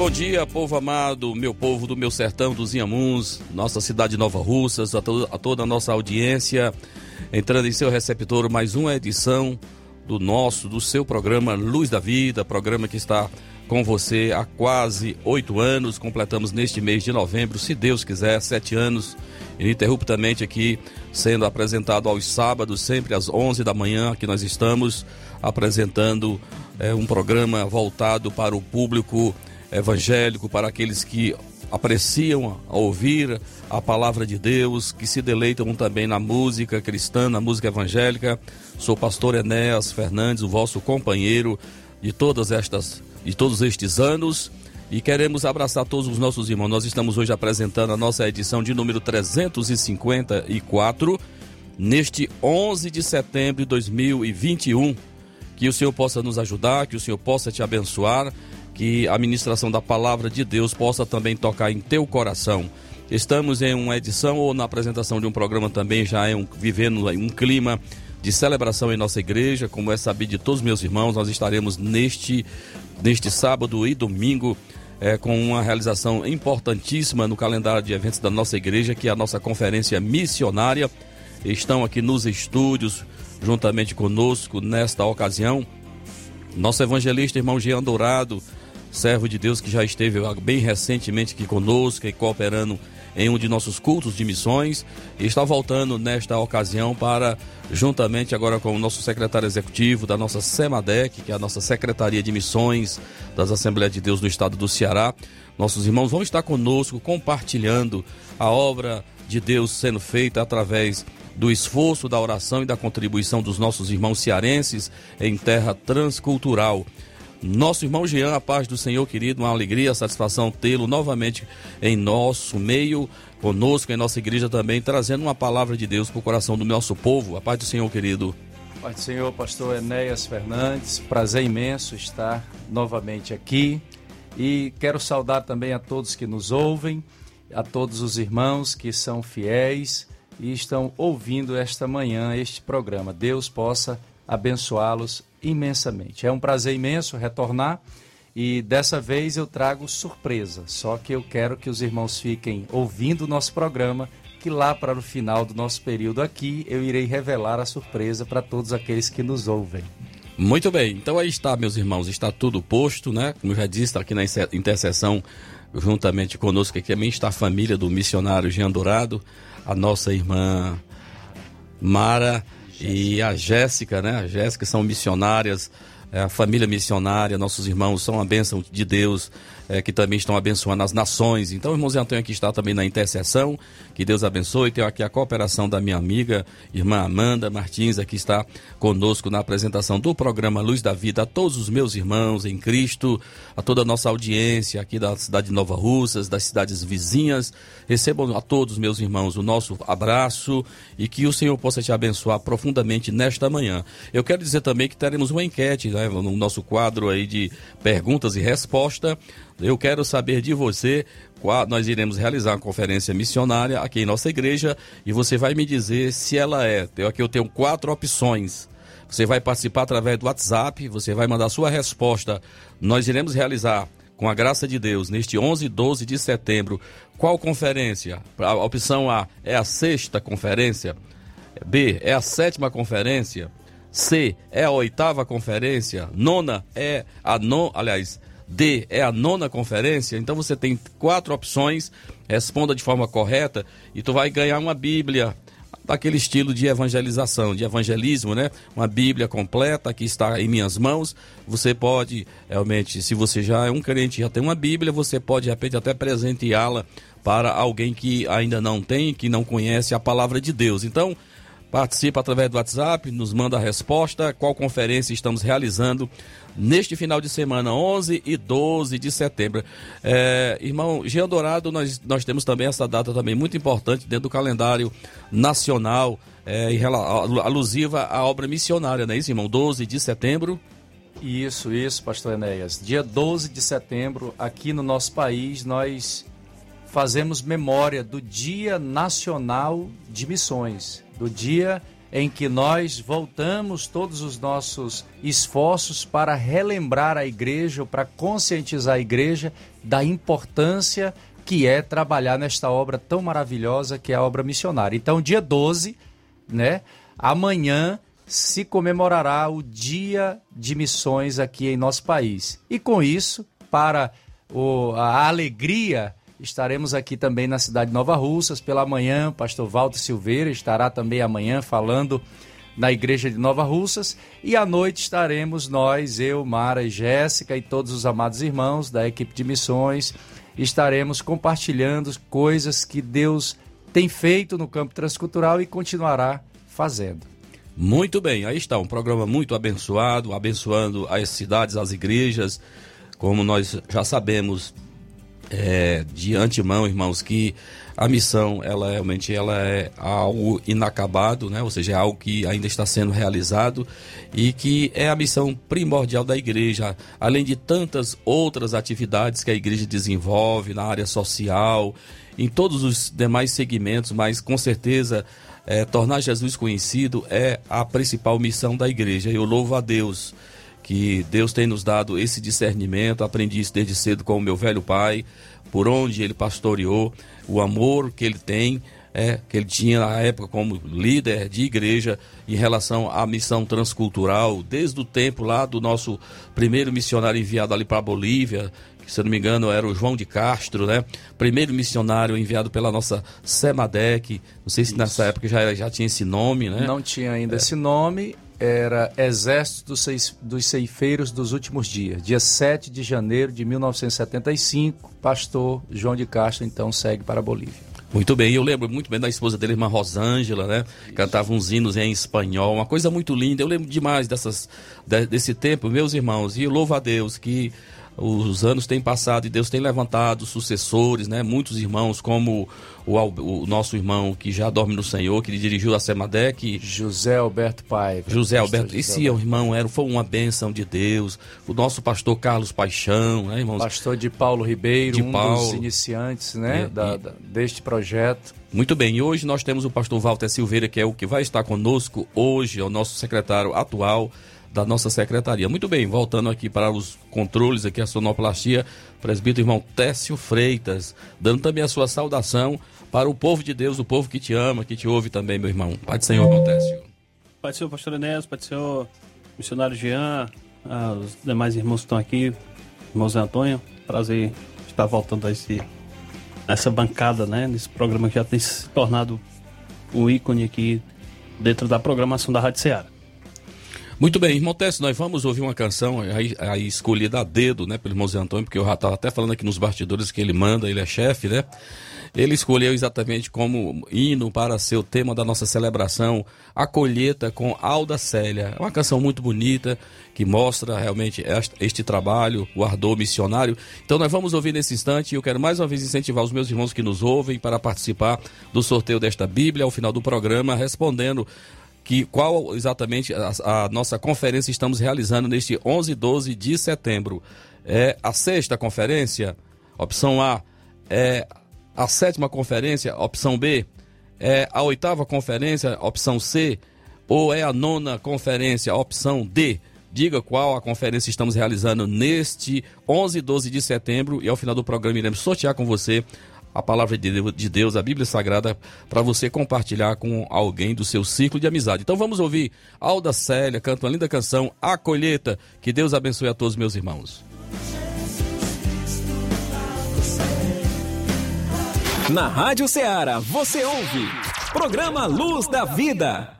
Bom dia, povo amado, meu povo do meu sertão dos Inhamuns, nossa cidade de Nova Russas, a, to a toda a nossa audiência, entrando em seu receptor mais uma edição do nosso, do seu programa Luz da Vida, programa que está com você há quase oito anos, completamos neste mês de novembro, se Deus quiser, sete anos, ininterruptamente aqui, sendo apresentado aos sábados, sempre às onze da manhã, que nós estamos apresentando é, um programa voltado para o público evangélico, para aqueles que apreciam a ouvir a palavra de Deus, que se deleitam também na música cristã, na música evangélica. Sou pastor Enéas Fernandes, o vosso companheiro de todas estas de todos estes anos e queremos abraçar todos os nossos irmãos. Nós estamos hoje apresentando a nossa edição de número 354 neste 11 de setembro de 2021. Que o Senhor possa nos ajudar, que o Senhor possa te abençoar que a ministração da palavra de Deus possa também tocar em teu coração. Estamos em uma edição ou na apresentação de um programa também, já é um, vivendo um clima de celebração em nossa igreja, como é sabido de todos os meus irmãos, nós estaremos neste, neste sábado e domingo é, com uma realização importantíssima no calendário de eventos da nossa igreja, que é a nossa conferência missionária. Estão aqui nos estúdios, juntamente conosco, nesta ocasião, nosso evangelista irmão Jean Dourado, servo de Deus que já esteve bem recentemente aqui conosco e cooperando em um de nossos cultos de missões e está voltando nesta ocasião para, juntamente agora com o nosso secretário executivo da nossa SEMADEC, que é a nossa Secretaria de Missões das Assembleias de Deus no estado do Ceará, nossos irmãos vão estar conosco compartilhando a obra de Deus sendo feita através do esforço, da oração e da contribuição dos nossos irmãos cearenses em terra transcultural. Nosso irmão Jean, a paz do Senhor, querido, uma alegria, satisfação tê-lo novamente em nosso meio, conosco, em nossa igreja também, trazendo uma palavra de Deus para o coração do nosso povo. A paz do Senhor, querido. Paz do Senhor, pastor Enéas Fernandes, prazer imenso estar novamente aqui e quero saudar também a todos que nos ouvem, a todos os irmãos que são fiéis e estão ouvindo esta manhã este programa. Deus possa abençoá-los imensamente. É um prazer imenso retornar e dessa vez eu trago surpresa. Só que eu quero que os irmãos fiquem ouvindo o nosso programa, que lá para o final do nosso período aqui eu irei revelar a surpresa para todos aqueles que nos ouvem. Muito bem, então aí está, meus irmãos, está tudo posto, né? Como já disse, está aqui na intercessão, juntamente conosco aqui também está a família do missionário Jean Dourado, a nossa irmã Mara e a Jéssica, né? A Jéssica são missionárias, é, a família missionária, nossos irmãos são a bênção de Deus é, que também estão abençoando as nações. Então, irmãos, Antônio aqui está também na intercessão. Que Deus abençoe. Tenho aqui a cooperação da minha amiga, irmã Amanda Martins, aqui está conosco na apresentação do programa Luz da Vida. A todos os meus irmãos em Cristo, a toda a nossa audiência aqui da cidade de Nova Russas, das cidades vizinhas. Recebam a todos, meus irmãos, o nosso abraço e que o Senhor possa te abençoar profundamente nesta manhã. Eu quero dizer também que teremos uma enquete né, no nosso quadro aí de perguntas e respostas eu quero saber de você. Nós iremos realizar uma conferência missionária aqui em nossa igreja e você vai me dizer se ela é. Aqui eu tenho quatro opções. Você vai participar através do WhatsApp, você vai mandar sua resposta. Nós iremos realizar, com a graça de Deus, neste 11 e 12 de setembro, qual conferência? A opção A é a sexta conferência. B é a sétima conferência. C é a oitava conferência. Nona é a non, aliás, D é a nona conferência, então você tem quatro opções, responda de forma correta e tu vai ganhar uma Bíblia daquele estilo de evangelização, de evangelismo, né? Uma Bíblia completa que está em minhas mãos. Você pode, realmente, se você já é um crente, já tem uma Bíblia, você pode de repente até presenteá-la para alguém que ainda não tem, que não conhece a palavra de Deus. Então, participa através do WhatsApp, nos manda a resposta, qual conferência estamos realizando neste final de semana, 11 e 12 de setembro. É, irmão Jean Dourado, nós, nós temos também essa data também muito importante dentro do calendário nacional, é, alusiva à obra missionária, não é isso, irmão? 12 de setembro. Isso, isso, pastor Enéas. Dia 12 de setembro, aqui no nosso país, nós fazemos memória do Dia Nacional de Missões, do dia em que nós voltamos todos os nossos esforços para relembrar a igreja, para conscientizar a igreja da importância que é trabalhar nesta obra tão maravilhosa que é a obra missionária. Então, dia 12, né? Amanhã se comemorará o Dia de Missões aqui em nosso país. E com isso, para o, a alegria, estaremos aqui também na cidade de Nova Russas pela manhã. Pastor Walter Silveira estará também amanhã falando na igreja de Nova Russas. E à noite estaremos nós, eu, Mara e Jéssica e todos os amados irmãos da equipe de missões. Estaremos compartilhando coisas que Deus tem feito no campo transcultural e continuará fazendo. Muito bem, aí está, um programa muito abençoado, abençoando as cidades, as igrejas, como nós já sabemos é, de antemão, irmãos, que a missão, ela realmente ela é algo inacabado, né? ou seja, é algo que ainda está sendo realizado e que é a missão primordial da igreja, além de tantas outras atividades que a igreja desenvolve na área social, em todos os demais segmentos, mas com certeza é, tornar Jesus conhecido é a principal missão da igreja. Eu louvo a Deus que Deus tem nos dado esse discernimento. Aprendi isso desde cedo com o meu velho pai, por onde ele pastoreou, o amor que ele tem. É, que ele tinha na época como líder de igreja em relação à missão transcultural, desde o tempo lá do nosso primeiro missionário enviado ali para a Bolívia, se eu não me engano, era o João de Castro, né? Primeiro missionário enviado pela nossa SEMADEC. Não sei se Isso. nessa época já, já tinha esse nome, né? Não tinha ainda é. esse nome. Era Exército dos Ceifeiros dos Últimos Dias. Dia 7 de janeiro de 1975, pastor João de Castro então segue para a Bolívia. Muito bem, eu lembro muito bem da esposa dele, irmã Rosângela, né? Isso. Cantava uns hinos em espanhol, uma coisa muito linda. Eu lembro demais dessas, desse tempo, meus irmãos, e louvo a Deus que os anos têm passado e Deus tem levantado sucessores, né? Muitos irmãos, como o, o nosso irmão que já dorme no Senhor, que dirigiu a Semadec. José Alberto Paiva. José Alberto. Esse irmão era, foi uma bênção de Deus. O nosso pastor Carlos Paixão, né, irmãos? Pastor de Paulo Ribeiro, de um Paulo. dos iniciantes, né? É, da, da, deste projeto. Muito bem, e hoje nós temos o pastor Walter Silveira, que é o que vai estar conosco hoje, é o nosso secretário atual da nossa secretaria. Muito bem, voltando aqui para os controles, aqui a sonoplastia, presbítero irmão Técio Freitas, dando também a sua saudação para o povo de Deus, o povo que te ama, que te ouve também, meu irmão. Pai do Senhor, irmão Técio. Pai do Senhor, pastor Enéas, Pai do Senhor, missionário Jean, ah, os demais irmãos que estão aqui, irmão Zé Antônio, prazer estar voltando a esse, essa bancada, né, nesse programa que já tem se tornado um ícone aqui dentro da programação da Rádio Ceará. Muito bem, irmão Tess, nós vamos ouvir uma canção aí, aí escolhida a dedo, né, pelo Zé Antônio, porque eu já estava até falando aqui nos bastidores que ele manda, ele é chefe, né? Ele escolheu exatamente como hino para ser o tema da nossa celebração, a colheita com Alda Célia. É uma canção muito bonita que mostra realmente este trabalho, o ardor missionário. Então nós vamos ouvir nesse instante e eu quero mais uma vez incentivar os meus irmãos que nos ouvem para participar do sorteio desta Bíblia ao final do programa, respondendo que qual exatamente a, a, nossa conferência estamos realizando neste 11 e 12 de setembro. É a sexta conferência, opção A. É a sétima conferência, opção B. É a oitava conferência, opção C. Ou é a nona conferência, opção D. Diga qual a conferência estamos realizando neste 11 e 12 de setembro e ao final do programa iremos sortear com você a palavra de Deus, a Bíblia Sagrada, para você compartilhar com alguém do seu ciclo de amizade. Então vamos ouvir Alda Célia, canta uma linda canção, A Colheita. Que Deus abençoe a todos meus irmãos. Na Rádio Ceará, você ouve. Programa Luz da Vida.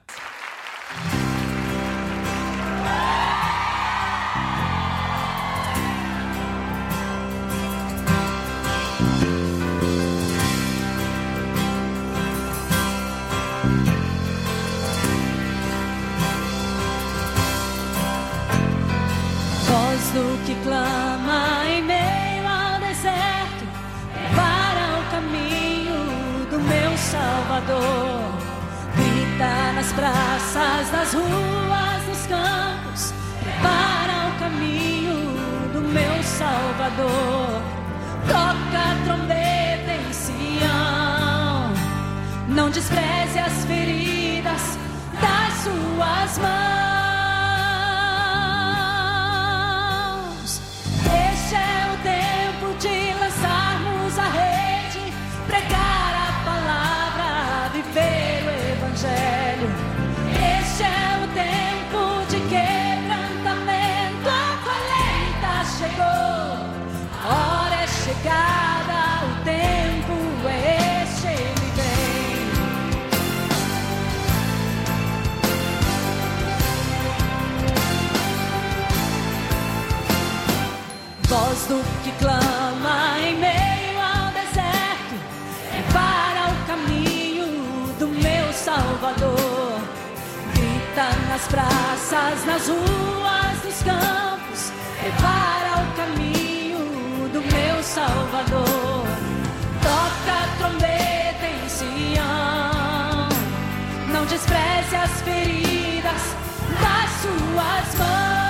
Salvador. Grita nas praças, nas ruas, nos campos, para o caminho do meu Salvador. Toca trombeta em Sião, não despreze as feridas das suas mãos. Grita nas praças, nas ruas, nos campos, é para o caminho Salvador. Toca a trombeta em Sião. Não despreze as feridas das suas mãos.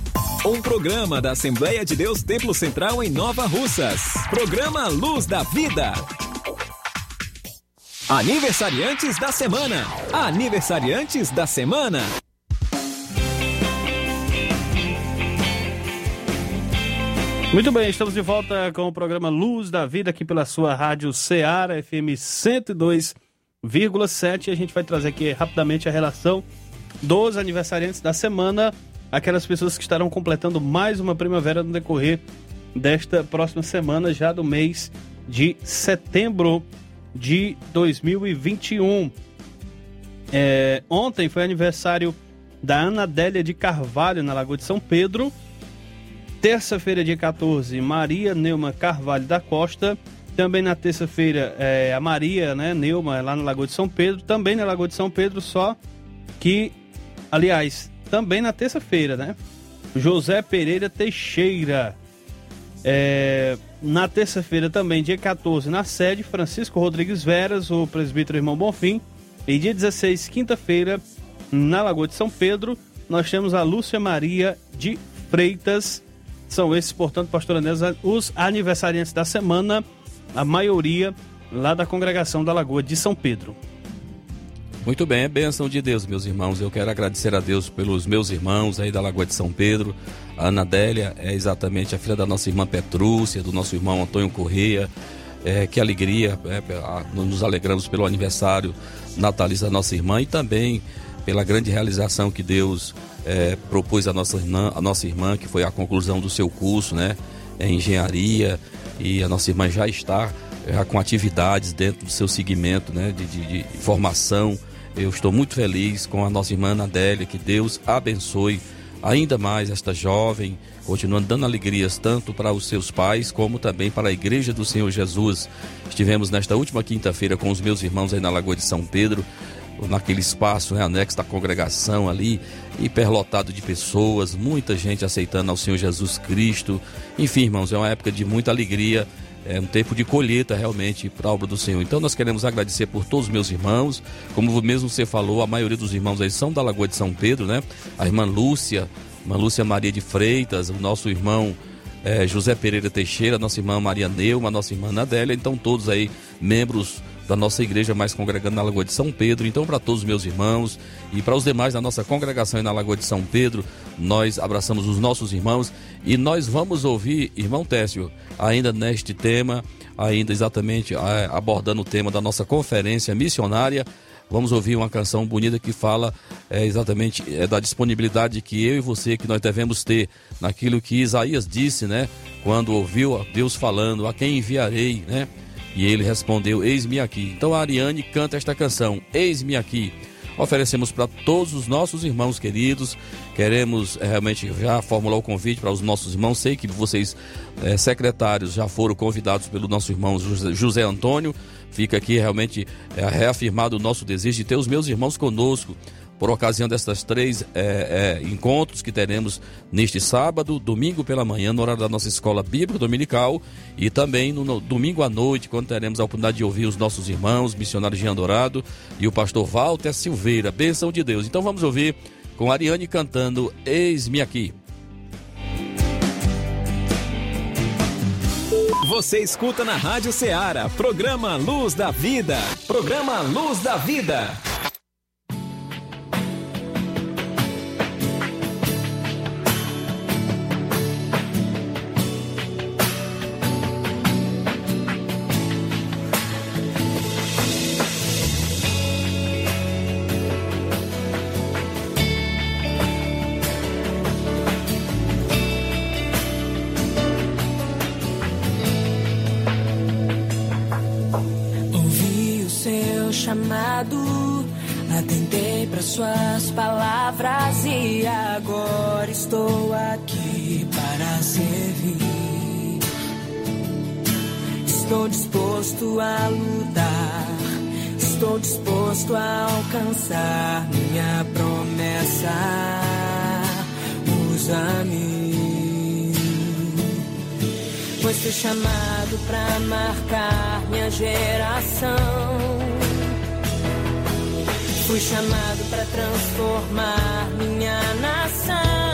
Um programa da Assembleia de Deus Templo Central em Nova Russas. Programa Luz da Vida. Aniversariantes da semana. Aniversariantes da semana. Muito bem, estamos de volta com o programa Luz da Vida aqui pela sua rádio Ceará FM 102,7. A gente vai trazer aqui rapidamente a relação dos aniversariantes da semana, aquelas pessoas que estarão completando mais uma primavera no decorrer desta próxima semana, já do mês de setembro de 2021. É, ontem foi aniversário da Ana Adélia de Carvalho, na Lagoa de São Pedro. Terça-feira, dia 14, Maria Neuma Carvalho da Costa. Também na terça-feira, é, a Maria né, Neuma, lá na Lagoa de São Pedro. Também na Lagoa de São Pedro, só que, aliás, também na terça-feira, né? José Pereira Teixeira. É, na terça-feira também, dia 14, na sede, Francisco Rodrigues Veras, o presbítero irmão Bonfim. E dia 16, quinta-feira, na Lagoa de São Pedro, nós temos a Lúcia Maria de Freitas. São esses, portanto, pastor os aniversariantes da semana, a maioria lá da congregação da Lagoa de São Pedro. Muito bem, é bênção de Deus, meus irmãos. Eu quero agradecer a Deus pelos meus irmãos aí da Lagoa de São Pedro. A Ana Délia é exatamente a filha da nossa irmã Petrúcia, do nosso irmão Antônio Correia. É, que alegria, é, nos alegramos pelo aniversário natalício da nossa irmã e também pela grande realização que Deus é, propôs à nossa, irmã, a nossa irmã, que foi a conclusão do seu curso, né? Em engenharia, e a nossa irmã já está já com atividades dentro do seu segmento né, de, de, de formação eu estou muito feliz com a nossa irmã Adélia, que Deus abençoe ainda mais esta jovem, continuando dando alegrias tanto para os seus pais como também para a igreja do Senhor Jesus. Estivemos nesta última quinta-feira com os meus irmãos aí na Lagoa de São Pedro, naquele espaço né, anexo da congregação ali, hiperlotado de pessoas, muita gente aceitando ao Senhor Jesus Cristo. Enfim, irmãos, é uma época de muita alegria é um tempo de colheita realmente para a obra do Senhor. Então nós queremos agradecer por todos os meus irmãos, como mesmo você falou, a maioria dos irmãos aí são da Lagoa de São Pedro, né? A irmã Lúcia, a irmã Lúcia Maria de Freitas, o nosso irmão é, José Pereira Teixeira, nossa irmã Maria Neuma, nossa irmã Nadélia, então todos aí membros da nossa igreja mais congregando na Lagoa de São Pedro. Então, para todos os meus irmãos e para os demais da nossa congregação na Lagoa de São Pedro, nós abraçamos os nossos irmãos e nós vamos ouvir, irmão Técio, ainda neste tema, ainda exatamente é, abordando o tema da nossa conferência missionária. Vamos ouvir uma canção bonita que fala é, exatamente é, da disponibilidade que eu e você que nós devemos ter naquilo que Isaías disse, né? Quando ouviu Deus falando, a quem enviarei, né? E ele respondeu: Eis-me aqui. Então a Ariane canta esta canção: Eis-me aqui. Oferecemos para todos os nossos irmãos queridos. Queremos é, realmente já formular o convite para os nossos irmãos. Sei que vocês, é, secretários, já foram convidados pelo nosso irmão José Antônio. Fica aqui realmente é, reafirmado o nosso desejo de ter os meus irmãos conosco por ocasião destas três é, é, encontros que teremos neste sábado, domingo pela manhã, no horário da nossa escola bíblica dominical, e também no, no domingo à noite, quando teremos a oportunidade de ouvir os nossos irmãos, missionários Jean Dourado e o pastor Walter Silveira. Bênção de Deus. Então vamos ouvir com Ariane cantando Eis-me aqui. Você escuta na Rádio Ceará, programa Luz da Vida. Programa Luz da Vida. Estou aqui para servir. Estou disposto a lutar, estou disposto a alcançar minha promessa. Usa-me, pois fui chamado para marcar minha geração Fui chamado para transformar minha nação.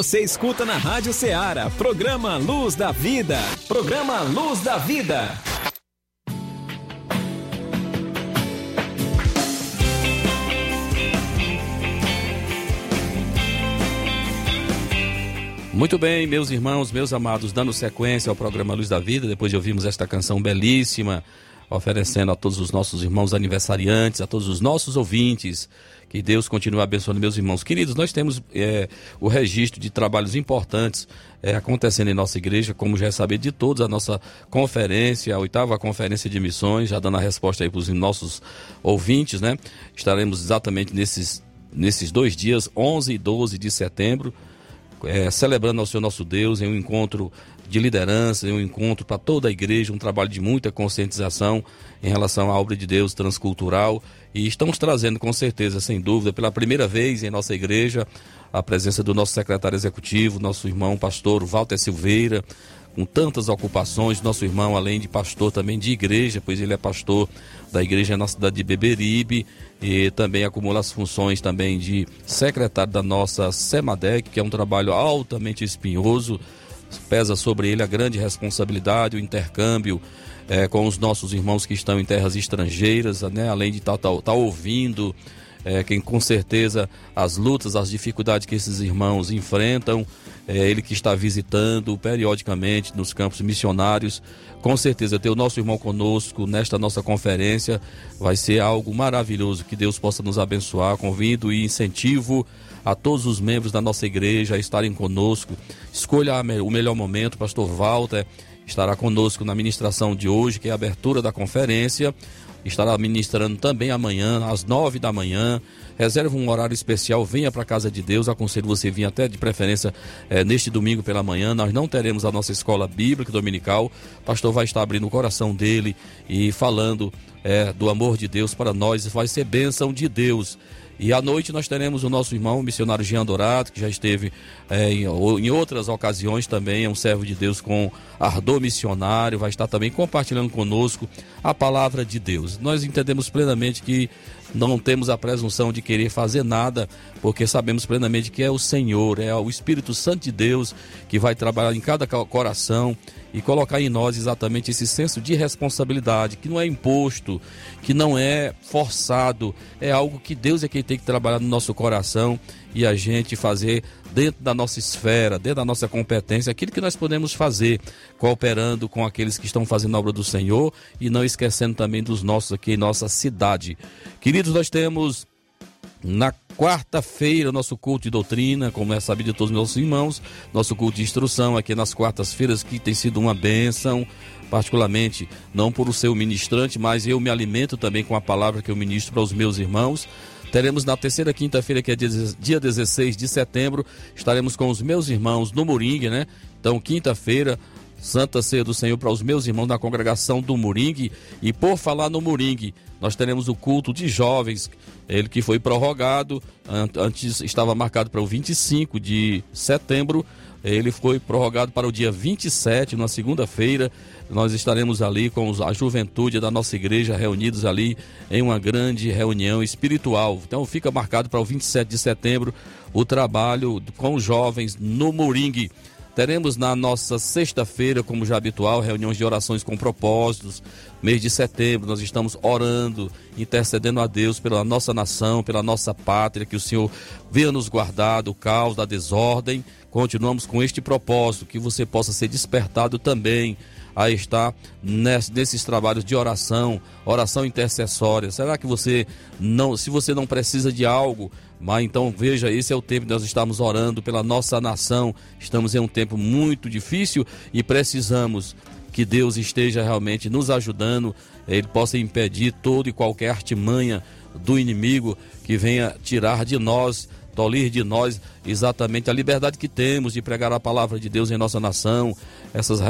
Você escuta na Rádio Ceará, programa Luz da Vida. Programa Luz da Vida. Muito bem, meus irmãos, meus amados, dando sequência ao programa Luz da Vida, depois de ouvirmos esta canção belíssima, oferecendo a todos os nossos irmãos aniversariantes, a todos os nossos ouvintes, que Deus continue abençoando meus irmãos. Queridos, nós temos é, o registro de trabalhos importantes é, acontecendo em nossa igreja, como já é sabido de todos, a nossa conferência, a oitava conferência de missões, já dando a resposta aí para os nossos ouvintes, né? Estaremos exatamente nesses, nesses dois dias, 11 e 12 de setembro, é, celebrando ao Senhor nosso Deus em um encontro de liderança, um encontro para toda a igreja, um trabalho de muita conscientização em relação à obra de Deus transcultural. E estamos trazendo, com certeza, sem dúvida, pela primeira vez em nossa igreja, a presença do nosso secretário executivo, nosso irmão pastor Walter Silveira, com tantas ocupações, nosso irmão, além de pastor também de igreja, pois ele é pastor da igreja na cidade de Beberibe e também acumula as funções também de secretário da nossa SEMADEC, que é um trabalho altamente espinhoso, pesa sobre ele a grande responsabilidade, o intercâmbio é, com os nossos irmãos que estão em terras estrangeiras, né, além de estar tá, tá, tá ouvindo, é, quem com certeza as lutas, as dificuldades que esses irmãos enfrentam, é, ele que está visitando periodicamente nos campos missionários, com certeza ter o nosso irmão conosco nesta nossa conferência vai ser algo maravilhoso, que Deus possa nos abençoar, convido e incentivo a todos os membros da nossa igreja a estarem conosco, escolha o melhor momento, pastor Walter estará conosco na ministração de hoje, que é a abertura da conferência, estará ministrando também amanhã, às nove da manhã. Reserve um horário especial, venha para a casa de Deus. Aconselho você vir até de preferência é, neste domingo pela manhã. Nós não teremos a nossa escola bíblica dominical. O pastor vai estar abrindo o coração dele e falando é, do amor de Deus para nós. Vai ser bênção de Deus. E à noite nós teremos o nosso irmão, o missionário Jean Dourado, que já esteve é, em, em, outras ocasiões também, é um servo de Deus com ardor missionário, vai estar também compartilhando conosco a palavra de Deus. Nós entendemos plenamente que não temos a presunção de querer fazer nada, porque sabemos plenamente que é o Senhor, é o Espírito Santo de Deus que vai trabalhar em cada coração e colocar em nós exatamente esse senso de responsabilidade, que não é imposto, que não é forçado, é algo que Deus é quem tem que trabalhar no nosso coração e a gente fazer dentro da nossa esfera, dentro da nossa competência, aquilo que nós podemos fazer, cooperando com aqueles que estão fazendo a obra do Senhor e não esquecendo também dos nossos aqui em nossa cidade. Queridos, nós temos na quarta-feira, nosso culto de doutrina, como é sabido de todos os nossos irmãos, nosso culto de instrução aqui nas quartas-feiras, que tem sido uma bênção, particularmente, não por o seu ministrante, mas eu me alimento também com a palavra que eu ministro para os meus irmãos. Teremos na terceira quinta-feira, que é dia 16 de setembro, estaremos com os meus irmãos no Moringue, né? Então, quinta-feira, Santa Ceia do Senhor para os meus irmãos na congregação do Moringue. E por falar no Moringue, nós teremos o culto de jovens, ele que foi prorrogado, antes estava marcado para o 25 de setembro, ele foi prorrogado para o dia 27, na segunda-feira. Nós estaremos ali com a juventude da nossa igreja reunidos ali em uma grande reunião espiritual. Então fica marcado para o 27 de setembro o trabalho com os jovens no Moringue. Teremos na nossa sexta-feira, como já habitual, reuniões de orações com propósitos. Mês de setembro, nós estamos orando, intercedendo a Deus pela nossa nação, pela nossa pátria, que o Senhor venha nos guardar do caos, da desordem continuamos com este propósito, que você possa ser despertado também a estar nesses trabalhos de oração, oração intercessória. Será que você não, se você não precisa de algo, mas então veja, esse é o tempo que nós estamos orando pela nossa nação. Estamos em um tempo muito difícil e precisamos que Deus esteja realmente nos ajudando, ele possa impedir toda e qualquer artimanha do inimigo que venha tirar de nós tolir de nós exatamente a liberdade que temos de pregar a palavra de Deus em nossa nação, essas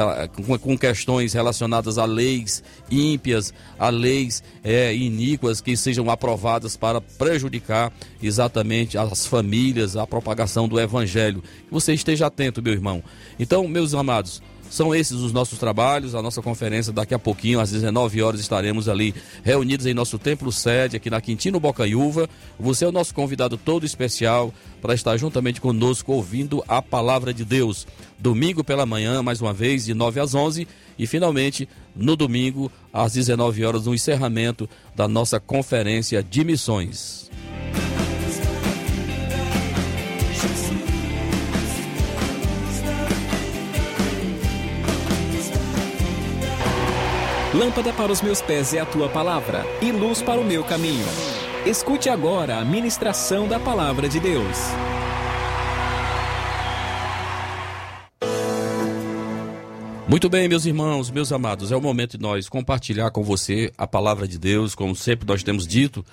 com, questões relacionadas a leis ímpias, a leis é, iníquas que sejam aprovadas para prejudicar exatamente as famílias, a propagação do evangelho. Você esteja atento, meu irmão. Então, meus amados, São esses os nossos trabalhos, a nossa conferência daqui a pouquinho, às 19 horas, estaremos ali reunidos em nosso templo sede, aqui na Quintino Bocaiúva. Você é o nosso convidado todo especial para estar juntamente conosco ouvindo a palavra de Deus. Domingo pela manhã, mais uma vez, de 9 às 11 e finalmente no domingo, às 19 horas, no encerramento da nossa conferência de missões. Lâmpada para os meus pés é a tua palavra e luz para o meu caminho. Escute agora a ministração da palavra de Deus. Muito bem, meus irmãos, meus amados, é o momento de nós compartilhar com você a palavra de Deus, como sempre nós temos dito,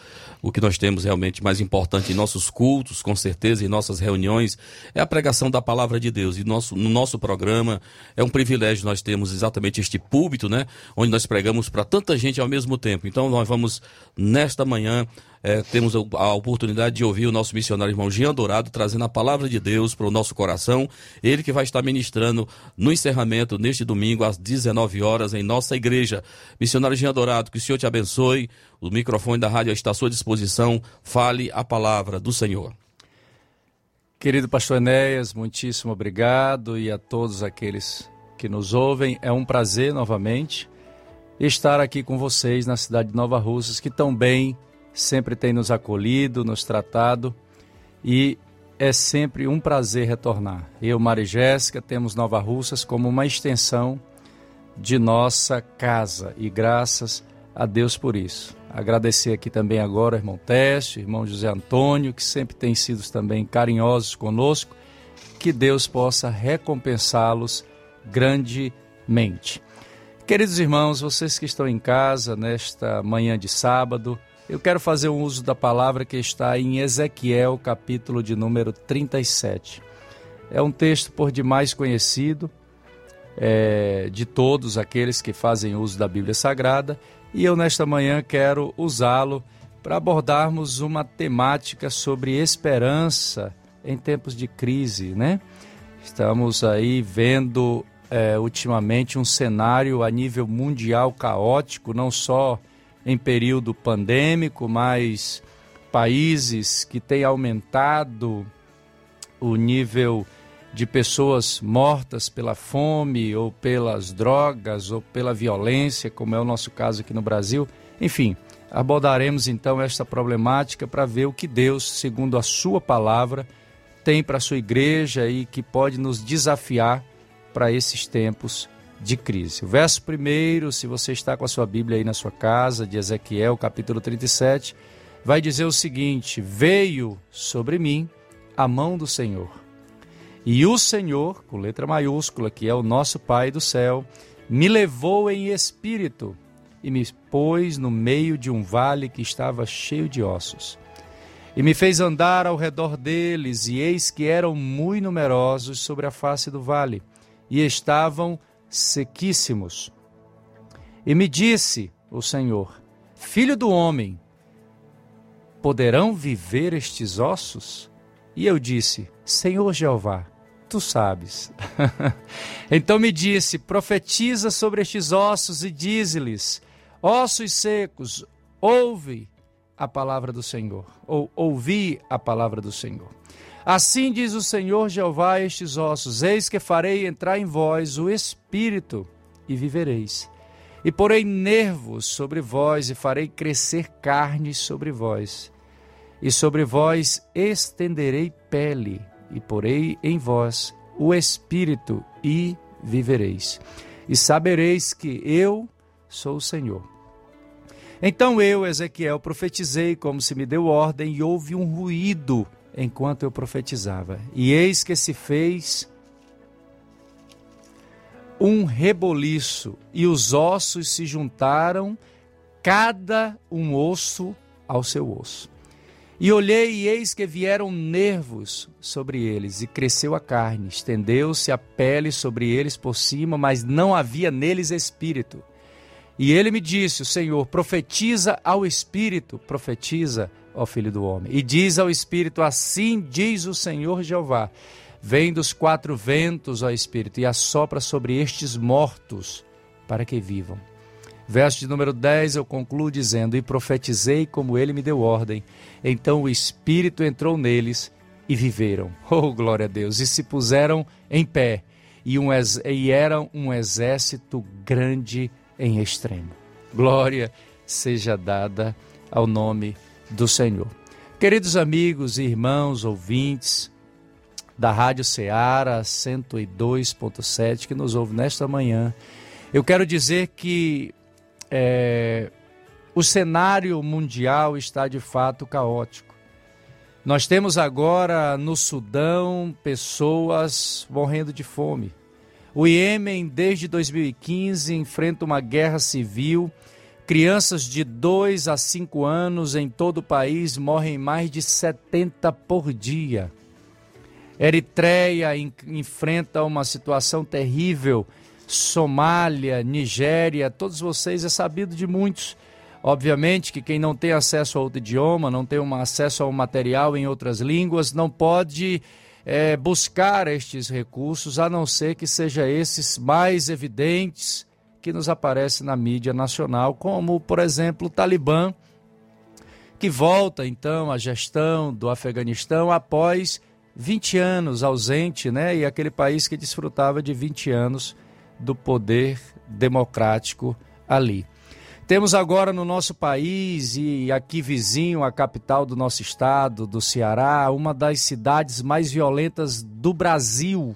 o que nós temos realmente mais importante em nossos cultos, com certeza, em nossas reuniões, é a pregação da palavra de Deus. E nosso, no nosso programa é um privilégio nós termos exatamente este púlpito, né? Onde nós pregamos para tanta gente ao mesmo tempo. Então nós vamos, nesta manhã, é, temos a oportunidade de ouvir o nosso missionário irmão Jean Dourado trazendo a palavra de Deus para o nosso coração. Ele que vai estar ministrando no encerramento neste domingo às 19 horas em nossa igreja. Missionário Jean Dourado, que o Senhor te abençoe. O microfone da rádio está à sua disposição. Fale a palavra do Senhor. Querido pastor Enéas, muitíssimo obrigado e a todos aqueles que nos ouvem. É um prazer novamente estar aqui com vocês na cidade de Nova Russas, que tão bem sempre tem nos acolhido, nos tratado e é sempre um prazer retornar. Eu, Mari Jéssica, temos Nova Russas como uma extensão de nossa casa e graças a Deus por isso. Agradecer aqui também agora irmão Teste, irmão José Antônio, que sempre têm sido também carinhosos conosco, que Deus possa recompensá-los grandemente. Queridos irmãos, vocês que estão em casa nesta manhã de sábado, eu quero fazer um uso da palavra que está em Ezequiel, capítulo de número 37. É um texto por demais conhecido é, de todos aqueles que fazem uso da Bíblia Sagrada e eu nesta manhã quero usá-lo para abordarmos uma temática sobre esperança em tempos de crise, né? Estamos aí vendo é, ultimamente um cenário a nível mundial caótico, não só em período pandêmico, mas países que têm aumentado o nível de pessoas mortas pela fome ou pelas drogas ou pela violência, como é o nosso caso aqui no Brasil. Enfim, abordaremos então esta problemática para ver o que Deus, segundo a sua palavra, tem para a sua igreja e que pode nos desafiar para esses tempos de crise. O verso primeiro, se você está com a sua Bíblia aí na sua casa, de Ezequiel, capítulo 37, vai dizer o seguinte: Veio sobre mim a mão do Senhor. E o Senhor, com letra maiúscula, que é o nosso Pai do céu, me levou em espírito e me pôs no meio de um vale que estava cheio de ossos. E me fez andar ao redor deles, e eis que eram muito numerosos sobre a face do vale, e estavam sequíssimos. E me disse o Senhor: Filho do homem, poderão viver estes ossos? E eu disse: Senhor Jeová, tu sabes. então me disse: Profetiza sobre estes ossos e dize-lhes: Ossos secos, ouve a palavra do Senhor, ou ouvi a palavra do Senhor. Assim diz o Senhor Jeová a estes ossos: Eis que farei entrar em vós o espírito e vivereis. E porei nervos sobre vós e farei crescer carne sobre vós. E sobre vós estenderei pele e porei em vós o espírito e vivereis. E sabereis que eu sou o Senhor. Então eu, Ezequiel, profetizei como se me deu ordem e houve um ruído enquanto eu profetizava. E eis que se fez um reboliço, e os ossos se juntaram, cada um osso ao seu osso. E olhei, e eis que vieram nervos sobre eles, e cresceu a carne, estendeu-se a pele sobre eles por cima, mas não havia neles espírito. E ele me disse: O Senhor, profetiza ao espírito, profetiza ó filho do homem. E diz ao espírito: Assim diz o Senhor Jeová: Vem dos quatro ventos, ó Espírito, e assopra sobre estes mortos para que vivam. Verso de número 10 eu concluo dizendo: E profetizei como ele me deu ordem. Então o Espírito entrou neles e viveram. Oh, glória a Deus! E se puseram em pé, e, um, e eram um exército grande em extremo. Glória seja dada ao nome do Senhor. Queridos amigos e irmãos ouvintes da Rádio Ceará 102.7 que nos ouve nesta manhã, eu quero dizer que é, o cenário mundial está de fato caótico. Nós temos agora no Sudão pessoas morrendo de fome. O Iêmen, desde 2015, enfrenta uma guerra civil Crianças de 2 a 5 anos em todo o país morrem mais de 70 por dia. Eritreia enfrenta uma situação terrível. Somália, Nigéria, todos vocês é sabido de muitos. Obviamente que quem não tem acesso a outro idioma, não tem um acesso ao material em outras línguas, não pode é, buscar estes recursos, a não ser que seja esses mais evidentes que nos aparece na mídia nacional, como, por exemplo, o Talibã, que volta então à gestão do Afeganistão após 20 anos ausente, né? E aquele país que desfrutava de 20 anos do poder democrático ali. Temos agora no nosso país e aqui vizinho, a capital do nosso estado, do Ceará, uma das cidades mais violentas do Brasil,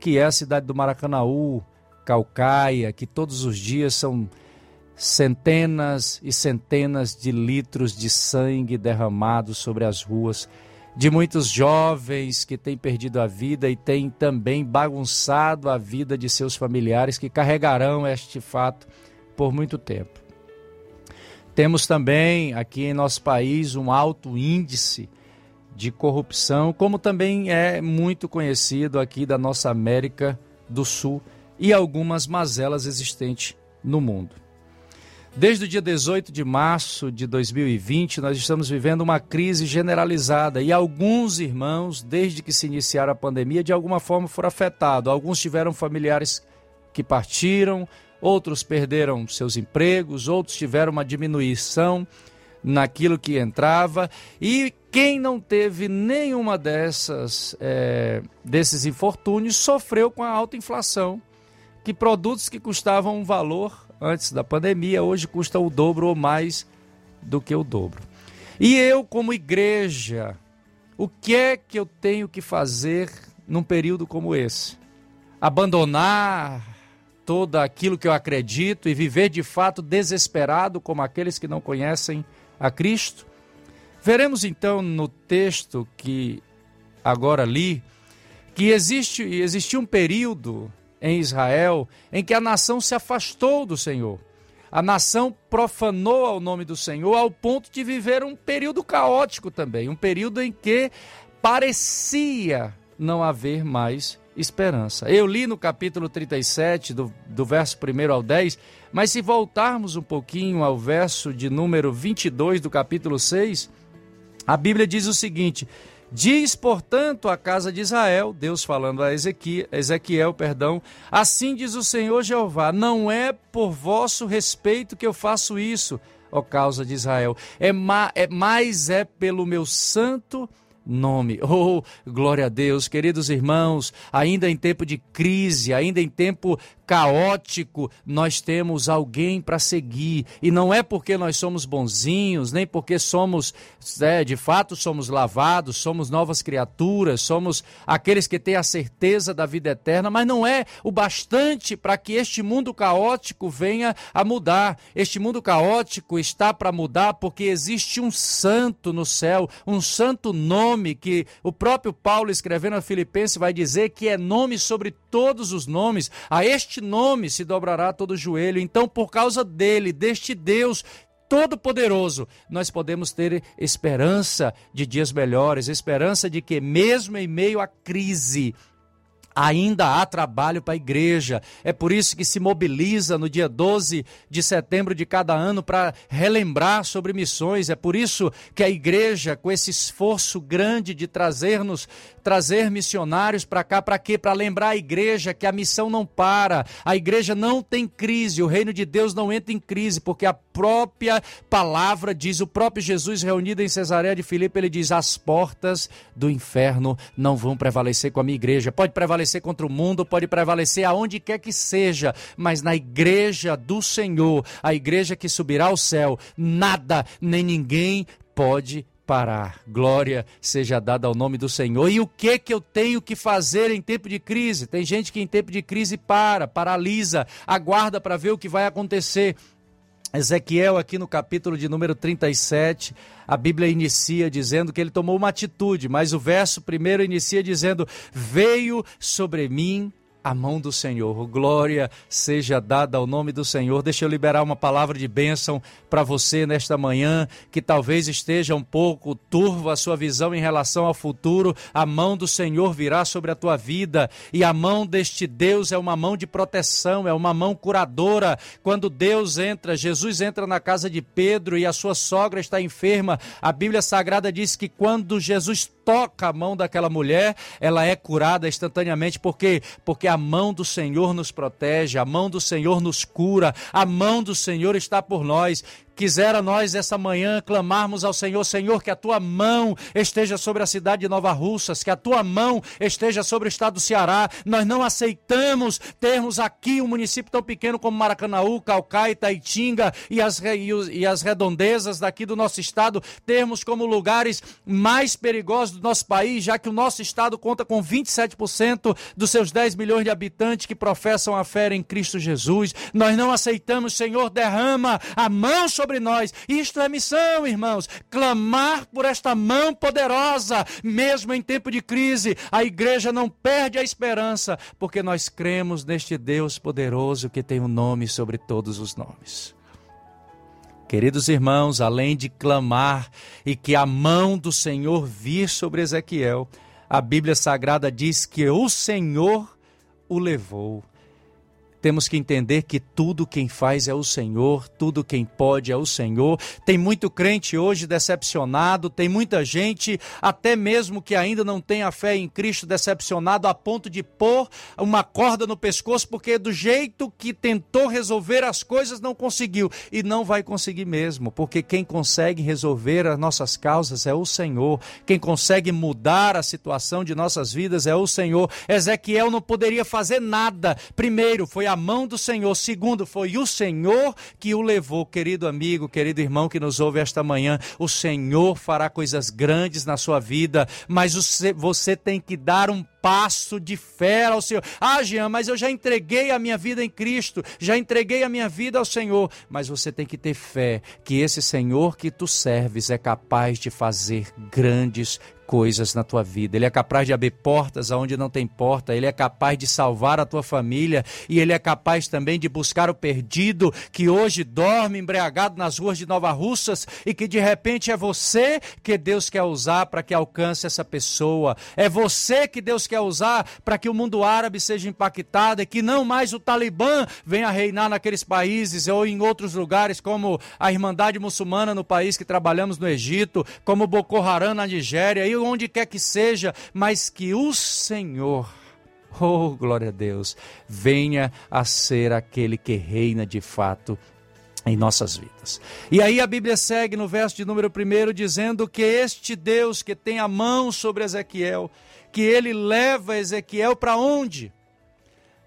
que é a cidade do Maracanaú, Calcaia, que todos os dias são centenas e centenas de litros de sangue derramados sobre as ruas, de muitos jovens que têm perdido a vida e têm também bagunçado a vida de seus familiares que carregarão este fato por muito tempo. Temos também aqui em nosso país um alto índice de corrupção, como também é muito conhecido aqui da nossa América do Sul e algumas mazelas existentes no mundo. Desde o dia 18 de março de 2020, nós estamos vivendo uma crise generalizada e alguns irmãos, desde que se iniciara a pandemia, de alguma forma foram afetados. Alguns tiveram familiares que partiram, outros perderam seus empregos, outros tiveram uma diminuição naquilo que entrava e quem não teve nenhuma dessas é, desses infortúnios sofreu com a alta inflação que produtos que custavam um valor antes da pandemia hoje custam o dobro ou mais do que o dobro. E eu, como igreja, o que é que eu tenho que fazer num período como esse? Abandonar todo aquilo que eu acredito e viver de fato desesperado como aqueles que não conhecem a Cristo? Veremos então no texto que agora li que existe existiu um período em Israel em que a nação se afastou do Senhor. A nação profanou ao nome do Senhor ao ponto de viver um período caótico também, um período em que parecia não haver mais esperança. Eu li no capítulo 37, do, do verso 1 ao 10, mas se voltarmos um pouquinho ao verso de número 22 do capítulo 6, a Bíblia diz o seguinte: Diz, portanto, a casa de Israel, Deus falando a Ezequiel, Ezequiel, perdão, assim diz o Senhor Jeová: Não é por vosso respeito que eu faço isso, ó causa de Israel, é, ma, é mais é pelo meu santo nome. Oh, glória a Deus, queridos irmãos, ainda em tempo de crise, ainda em tempo caótico, nós temos alguém para seguir. E não é porque nós somos bonzinhos, nem porque somos, é, de fato, somos lavados, somos novas criaturas, somos aqueles que têm a certeza da vida eterna, mas não é o bastante para que este mundo caótico venha a mudar. Este mundo caótico está para mudar porque existe um santo no céu, um santo nome que o próprio Paulo, escrevendo a Filipenses, vai dizer que é nome sobre todos os nomes. A este nome se dobrará todo o joelho. Então, por causa dele, deste Deus Todo-Poderoso, nós podemos ter esperança de dias melhores, esperança de que, mesmo em meio à crise, ainda há trabalho para a igreja. É por isso que se mobiliza no dia 12 de setembro de cada ano para relembrar sobre missões. É por isso que a igreja, com esse esforço grande de trazer-nos trazer missionários para cá, para quê? Para lembrar a igreja que a missão não para, a igreja não tem crise, o reino de Deus não entra em crise, porque a própria palavra diz, o próprio Jesus reunido em Cesareia de Filipe, ele diz: as portas do inferno não vão prevalecer com a minha igreja. Pode prevalecer contra o mundo, pode prevalecer aonde quer que seja, mas na igreja do Senhor, a igreja que subirá ao céu, nada nem ninguém pode parar. Glória seja dada ao nome do Senhor. E o que que eu tenho que fazer em tempo de crise? Tem gente que em tempo de crise para, paralisa, aguarda para ver o que vai acontecer. Ezequiel, aqui no capítulo de número 37, a Bíblia inicia dizendo que ele tomou uma atitude, mas o verso primeiro inicia dizendo: Veio sobre mim a mão do Senhor. Glória seja dada ao nome do Senhor. Deixa eu liberar uma palavra de bênção para você nesta manhã, que talvez esteja um pouco turva a sua visão em relação ao futuro. A mão do Senhor virá sobre a tua vida e a mão deste Deus é uma mão de proteção, é uma mão curadora. Quando Deus entra, Jesus entra na casa de Pedro e a sua sogra está enferma, a Bíblia Sagrada diz que quando Jesus toca a mão daquela mulher, ela é curada instantaneamente, porque porque a mão do Senhor nos protege, a mão do Senhor nos cura, a mão do Senhor está por nós. Quisera nós essa manhã clamarmos ao Senhor, Senhor, que a tua mão esteja sobre a cidade de Nova Russas, que a tua mão esteja sobre o estado do Ceará. Nós não aceitamos termos aqui um município tão pequeno como Maracanaú, Calcaia, Taitinga e as, e as redondezas daqui do nosso estado, termos como lugares mais perigosos do nosso país, já que o nosso estado conta com 27% dos seus 10 milhões de habitantes que professam a fé em Cristo Jesus. Nós não aceitamos, Senhor, derrama a mão sobre sobre nós. Isto é missão, irmãos. Clamar por esta mão poderosa, mesmo em tempo de crise. A igreja não perde a esperança, porque nós cremos neste Deus poderoso que tem o um nome sobre todos os nomes. Queridos irmãos, além de clamar e que a mão do Senhor vir sobre Ezequiel, a Bíblia Sagrada diz que o Senhor o levou. Temos que entender que tudo quem faz é o Senhor, tudo quem pode é o Senhor. Tem muito crente hoje decepcionado, tem muita gente, até mesmo que ainda não tem a fé em Cristo, decepcionado a ponto de pôr uma corda no pescoço, porque do jeito que tentou resolver as coisas não conseguiu. E não vai conseguir mesmo, porque quem consegue resolver as nossas causas é o Senhor. Quem consegue mudar a situação de nossas vidas é o Senhor. Ezequiel não poderia fazer nada. Primeiro, foi a mão do Senhor. Segundo, foi o Senhor que o levou, querido amigo, querido irmão que nos ouve esta manhã. O Senhor fará coisas grandes na sua vida, mas você tem que dar um passo de fé ao Senhor. Ah, Jean, mas eu já entreguei a minha vida em Cristo, já entreguei a minha vida ao Senhor. Mas você tem que ter fé que esse Senhor que tu serves é capaz de fazer grandes coisas na tua vida. Ele é capaz de abrir portas aonde não tem porta, ele é capaz de salvar a tua família e ele é capaz também de buscar o perdido que hoje dorme embriagado nas ruas de Nova Russas e que de repente é você que Deus quer usar para que alcance essa pessoa. É você que Deus quer usar para que o mundo árabe seja impactado e que não mais o Talibã venha reinar naqueles países ou em outros lugares como a Irmandade Muçulmana no país que trabalhamos no Egito, como Boko Haram na Nigéria e onde quer que seja, mas que o Senhor, oh glória a Deus, venha a ser aquele que reina de fato em nossas vidas. E aí a Bíblia segue no verso de número 1 dizendo que este Deus que tem a mão sobre Ezequiel, que ele leva Ezequiel para onde?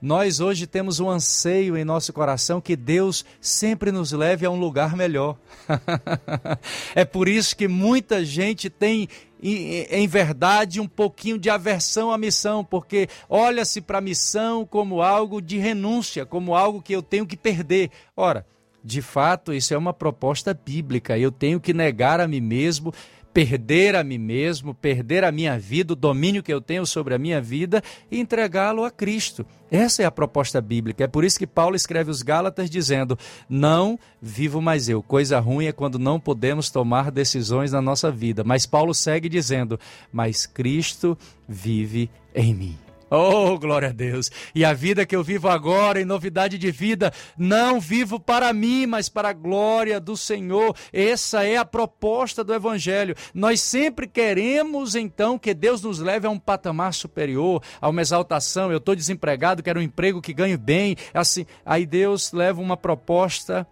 Nós hoje temos um anseio em nosso coração que Deus sempre nos leve a um lugar melhor. é por isso que muita gente tem em verdade, um pouquinho de aversão à missão, porque olha-se para a missão como algo de renúncia, como algo que eu tenho que perder. Ora, de fato, isso é uma proposta bíblica. Eu tenho que negar a mim mesmo, perder a mim mesmo, perder a minha vida, o domínio que eu tenho sobre a minha vida e entregá-lo a Cristo. Essa é a proposta bíblica. É por isso que Paulo escreve os Gálatas dizendo: Não vivo mais eu. Coisa ruim é quando não podemos tomar decisões na nossa vida. Mas Paulo segue dizendo: Mas Cristo vive em mim. Oh, glória a Deus. E a vida que eu vivo agora, em novidade de vida, não vivo para mim, mas para a glória do Senhor. Essa é a proposta do Evangelho. Nós sempre queremos, então, que Deus nos leve a um patamar superior, a uma exaltação. Eu estou desempregado, quero um emprego que ganhe bem. Assim, aí Deus leva uma proposta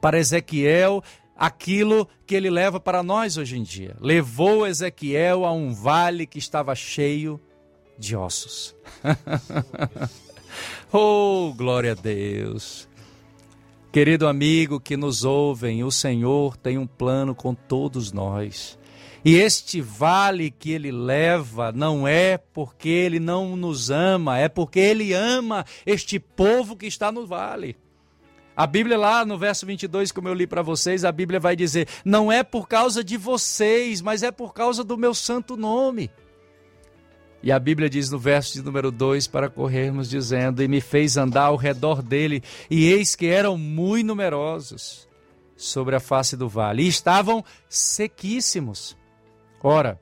para Ezequiel aquilo que ele leva para nós hoje em dia. Levou Ezequiel a um vale que estava cheio de ossos. oh, glória a Deus. Querido amigo que nos ouvem, o Senhor tem um plano com todos nós. E este vale que ele leva não é porque ele não nos ama, é porque ele ama este povo que está no vale. A Bíblia lá no verso 22, como eu li para vocês, a Bíblia vai dizer: "Não é por causa de vocês, mas é por causa do meu santo nome". E a Bíblia diz no verso de número 2 para corrermos dizendo: "E me fez andar ao redor dele, e eis que eram muito numerosos sobre a face do vale, e estavam sequíssimos". Ora,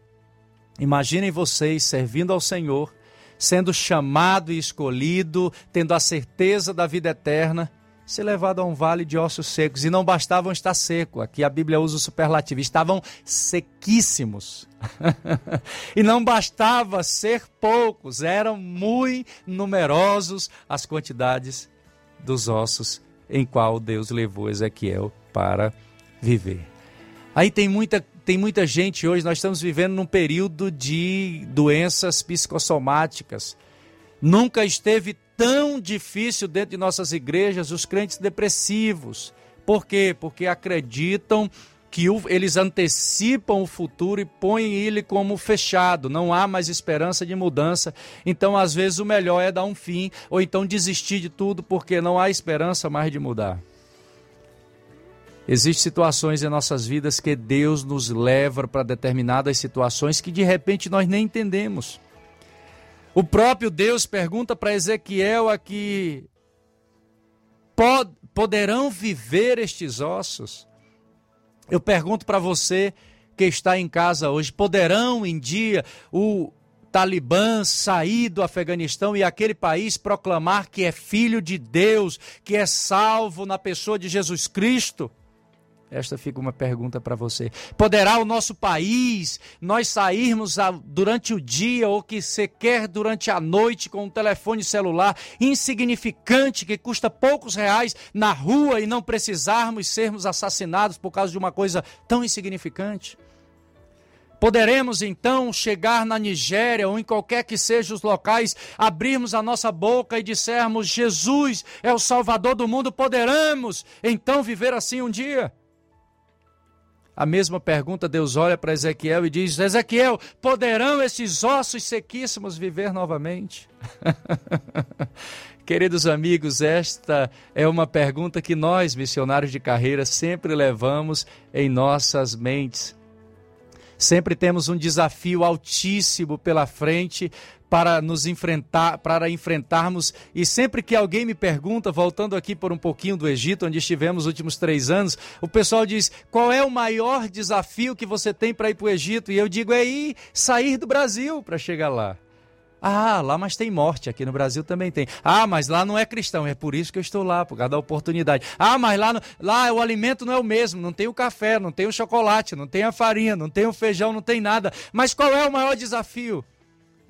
imaginem vocês servindo ao Senhor, sendo chamado e escolhido, tendo a certeza da vida eterna, ser levado a um vale de ossos secos. E não bastavam estar seco, aqui a Bíblia usa o superlativo, estavam sequíssimos. e não bastava ser poucos, eram muito numerosos as quantidades dos ossos em qual Deus levou Ezequiel para viver. Aí tem muita, tem muita gente hoje, nós estamos vivendo num período de doenças psicossomáticas. Nunca esteve tão difícil dentro de nossas igrejas os crentes depressivos. Por quê? Porque acreditam que o, eles antecipam o futuro e põem ele como fechado, não há mais esperança de mudança. Então, às vezes, o melhor é dar um fim, ou então desistir de tudo, porque não há esperança mais de mudar. Existem situações em nossas vidas que Deus nos leva para determinadas situações que de repente nós nem entendemos. O próprio Deus pergunta para Ezequiel aqui: Pod, poderão viver estes ossos? Eu pergunto para você que está em casa hoje: poderão em dia o Talibã sair do Afeganistão e aquele país proclamar que é filho de Deus, que é salvo na pessoa de Jesus Cristo? Esta fica uma pergunta para você. Poderá o nosso país, nós sairmos durante o dia ou que sequer durante a noite com um telefone celular insignificante que custa poucos reais na rua e não precisarmos sermos assassinados por causa de uma coisa tão insignificante? Poderemos então chegar na Nigéria ou em qualquer que sejam os locais, abrirmos a nossa boca e dissermos: Jesus é o Salvador do mundo. Poderemos então viver assim um dia? A mesma pergunta, Deus olha para Ezequiel e diz: Ezequiel, poderão esses ossos sequíssimos viver novamente? Queridos amigos, esta é uma pergunta que nós, missionários de carreira, sempre levamos em nossas mentes. Sempre temos um desafio altíssimo pela frente para nos enfrentar, para enfrentarmos. E sempre que alguém me pergunta, voltando aqui por um pouquinho do Egito, onde estivemos os últimos três anos, o pessoal diz: qual é o maior desafio que você tem para ir para o Egito? E eu digo: é ir sair do Brasil para chegar lá. Ah, lá mas tem morte, aqui no Brasil também tem. Ah, mas lá não é cristão, é por isso que eu estou lá, por causa da oportunidade. Ah, mas lá, lá o alimento não é o mesmo, não tem o café, não tem o chocolate, não tem a farinha, não tem o feijão, não tem nada. Mas qual é o maior desafio?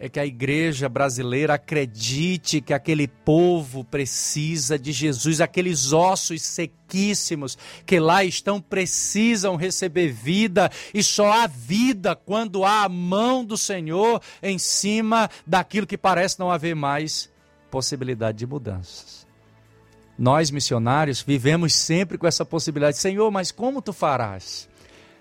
É que a igreja brasileira acredite que aquele povo precisa de Jesus, aqueles ossos sequíssimos que lá estão precisam receber vida e só há vida quando há a mão do Senhor em cima daquilo que parece não haver mais possibilidade de mudanças. Nós missionários vivemos sempre com essa possibilidade, Senhor, mas como tu farás?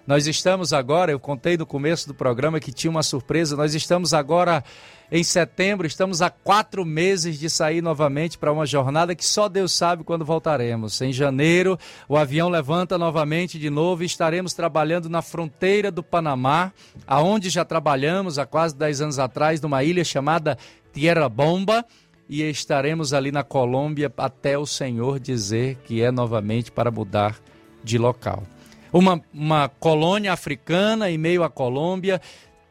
Nós estamos agora, eu contei no começo do programa que tinha uma surpresa, nós estamos agora em setembro, estamos há quatro meses de sair novamente para uma jornada que só Deus sabe quando voltaremos. Em janeiro, o avião levanta novamente de novo e estaremos trabalhando na fronteira do Panamá, aonde já trabalhamos há quase dez anos atrás, numa ilha chamada Tierra Bomba e estaremos ali na Colômbia até o Senhor dizer que é novamente para mudar de local uma, uma colônia africana em meio à Colômbia,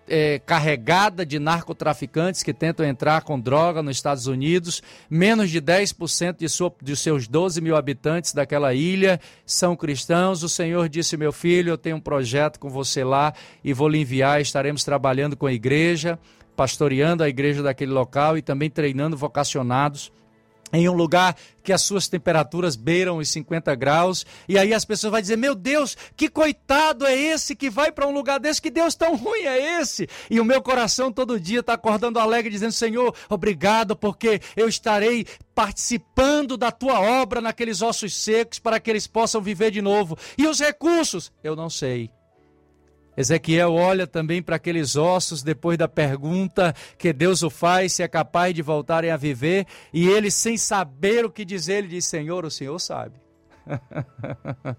é, carregada de narcotraficantes que tentam entrar com droga nos Estados Unidos. Menos de 10% de, sua, de seus 12 mil habitantes daquela ilha são cristãos. O Senhor disse: Meu filho, eu tenho um projeto com você lá e vou lhe enviar. Estaremos trabalhando com a igreja, pastoreando a igreja daquele local e também treinando vocacionados em um lugar que as suas temperaturas beiram os 50 graus, e aí as pessoas vão dizer: Meu Deus, que coitado é esse que vai para um lugar desse? Que Deus tão ruim é esse? E o meu coração todo dia está acordando alegre, dizendo: Senhor, obrigado, porque eu estarei participando da tua obra naqueles ossos secos para que eles possam viver de novo. E os recursos? Eu não sei. Ezequiel olha também para aqueles ossos depois da pergunta que Deus o faz se é capaz de voltarem a viver, e ele, sem saber o que dizer, ele diz: Senhor, o Senhor sabe.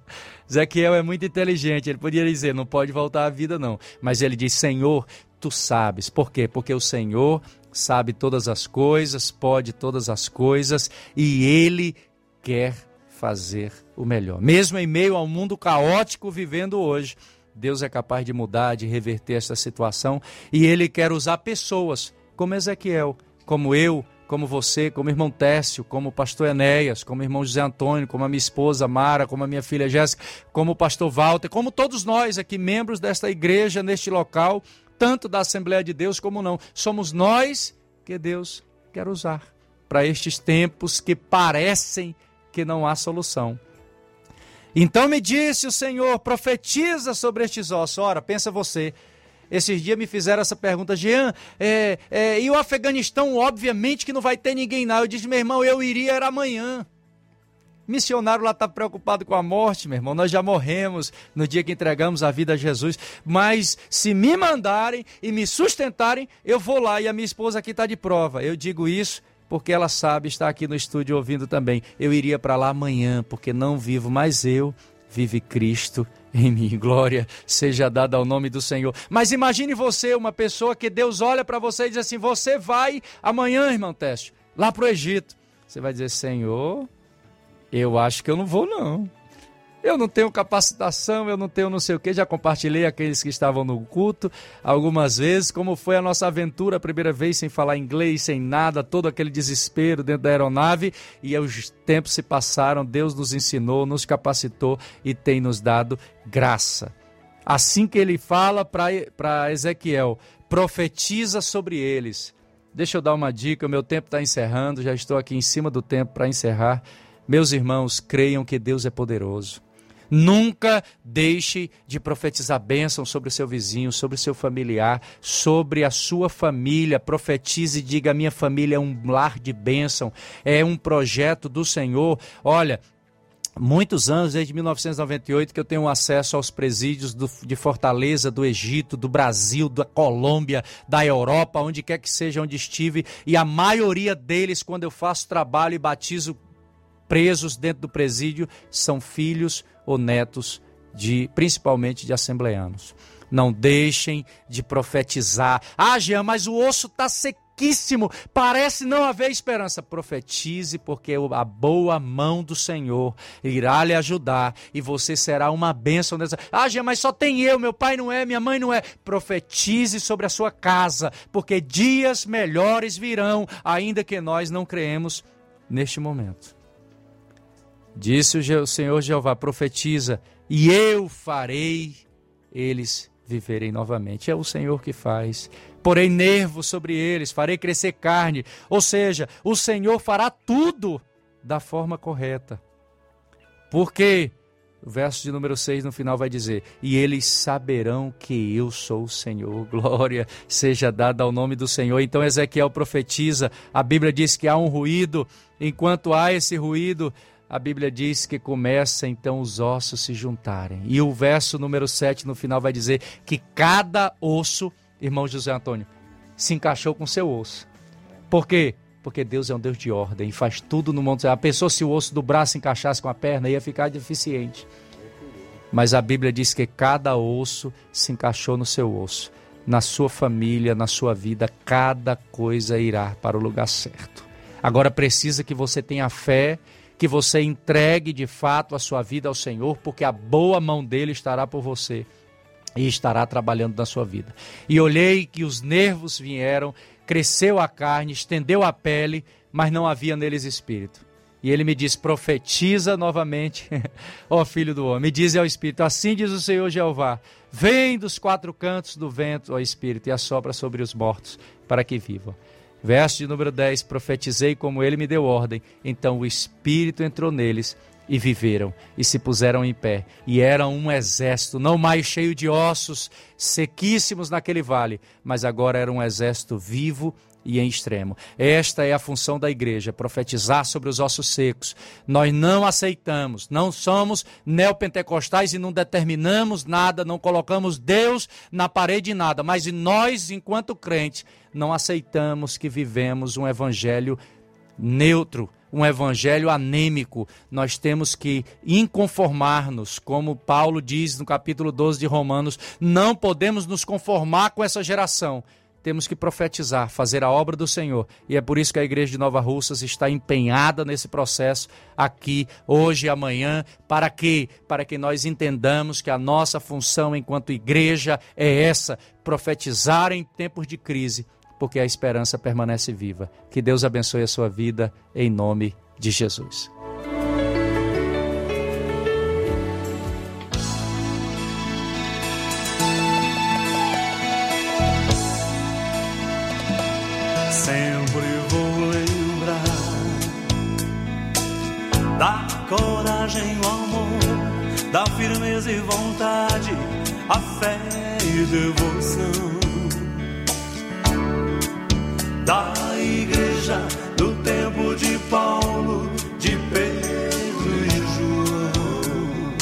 Ezequiel é muito inteligente, ele podia dizer: não pode voltar à vida, não. Mas ele diz: Senhor, tu sabes. Por quê? Porque o Senhor sabe todas as coisas, pode todas as coisas, e ele quer fazer o melhor. Mesmo em meio ao mundo caótico vivendo hoje, Deus é capaz de mudar, de reverter essa situação e ele quer usar pessoas como Ezequiel, como eu, como você, como irmão Técio, como o pastor Enéas, como irmão José Antônio, como a minha esposa Mara, como a minha filha Jéssica, como o pastor Walter, como todos nós aqui, membros desta igreja, neste local, tanto da Assembleia de Deus como não. Somos nós que Deus quer usar para estes tempos que parecem que não há solução. Então me disse o Senhor: profetiza sobre estes ossos. Ora, pensa você. Esses dias me fizeram essa pergunta, Jean, é, é, e o Afeganistão, obviamente que não vai ter ninguém lá. Eu disse, meu irmão, eu iria, era amanhã. Missionário lá está preocupado com a morte, meu irmão. Nós já morremos no dia que entregamos a vida a Jesus. Mas se me mandarem e me sustentarem, eu vou lá. E a minha esposa aqui está de prova. Eu digo isso porque ela sabe, está aqui no estúdio ouvindo também. Eu iria para lá amanhã, porque não vivo mais eu, vive Cristo em mim. Glória seja dada ao nome do Senhor. Mas imagine você, uma pessoa que Deus olha para você e diz assim: Você vai amanhã, irmão Teste, lá para o Egito. Você vai dizer: Senhor, eu acho que eu não vou, não. Eu não tenho capacitação, eu não tenho não sei o que. Já compartilhei aqueles que estavam no culto algumas vezes, como foi a nossa aventura a primeira vez sem falar inglês, sem nada, todo aquele desespero dentro da aeronave. E os tempos se passaram, Deus nos ensinou, nos capacitou e tem nos dado graça. Assim que ele fala para Ezequiel, profetiza sobre eles. Deixa eu dar uma dica, o meu tempo está encerrando, já estou aqui em cima do tempo para encerrar. Meus irmãos, creiam que Deus é poderoso. Nunca deixe de profetizar bênção sobre o seu vizinho, sobre o seu familiar, sobre a sua família. Profetize e diga: minha família é um lar de bênção, é um projeto do Senhor. Olha, muitos anos, desde 1998, que eu tenho acesso aos presídios do, de Fortaleza, do Egito, do Brasil, da Colômbia, da Europa, onde quer que seja onde estive, e a maioria deles, quando eu faço trabalho e batizo presos dentro do presídio, são filhos ou netos de principalmente de assembleanos. Não deixem de profetizar. Ah, Jean, mas o osso está sequíssimo, parece não haver esperança. Profetize, porque a boa mão do Senhor irá lhe ajudar e você será uma bênção. Nessa... Ah, Jean, mas só tem eu, meu pai não é, minha mãe não é. Profetize sobre a sua casa, porque dias melhores virão, ainda que nós não creemos neste momento. Disse o Senhor Jeová: profetiza, e eu farei eles viverem novamente. É o Senhor que faz. Porei nervos sobre eles, farei crescer carne. Ou seja, o Senhor fará tudo da forma correta. Porque o verso de número 6 no final vai dizer: E eles saberão que eu sou o Senhor. Glória seja dada ao nome do Senhor. Então Ezequiel profetiza, a Bíblia diz que há um ruído. Enquanto há esse ruído, a Bíblia diz que começa então os ossos se juntarem. E o verso número 7 no final vai dizer que cada osso, irmão José Antônio, se encaixou com seu osso. Por quê? Porque Deus é um Deus de ordem e faz tudo no mundo. A pessoa, se o osso do braço encaixasse com a perna, ia ficar deficiente. Mas a Bíblia diz que cada osso se encaixou no seu osso. Na sua família, na sua vida, cada coisa irá para o lugar certo. Agora precisa que você tenha fé que você entregue de fato a sua vida ao Senhor, porque a boa mão dele estará por você. e estará trabalhando na sua vida. E olhei que os nervos vieram, cresceu a carne, estendeu a pele, mas não havia neles espírito. E ele me diz: profetiza novamente, ó filho do homem. Me diz ao Espírito: assim diz o Senhor Jeová: vem dos quatro cantos do vento, ó Espírito, e assopra sobre os mortos, para que vivam. Verso de número 10: Profetizei como ele me deu ordem. Então o Espírito entrou neles e viveram e se puseram em pé. E eram um exército, não mais cheio de ossos sequíssimos naquele vale, mas agora era um exército vivo e em extremo. Esta é a função da igreja, profetizar sobre os ossos secos. Nós não aceitamos, não somos neopentecostais e não determinamos nada, não colocamos Deus na parede de nada, mas nós, enquanto crentes, não aceitamos que vivemos um evangelho neutro, um evangelho anêmico. Nós temos que inconformar-nos, como Paulo diz no capítulo 12 de Romanos, não podemos nos conformar com essa geração. Temos que profetizar, fazer a obra do Senhor. E é por isso que a igreja de Nova Russas está empenhada nesse processo aqui, hoje e amanhã. Para quê? Para que nós entendamos que a nossa função enquanto igreja é essa: profetizar em tempos de crise porque a esperança permanece viva. Que Deus abençoe a sua vida em nome de Jesus. Da coragem, o amor, da firmeza e vontade, a fé e devoção. Da igreja do tempo de Paulo, de Pedro e João,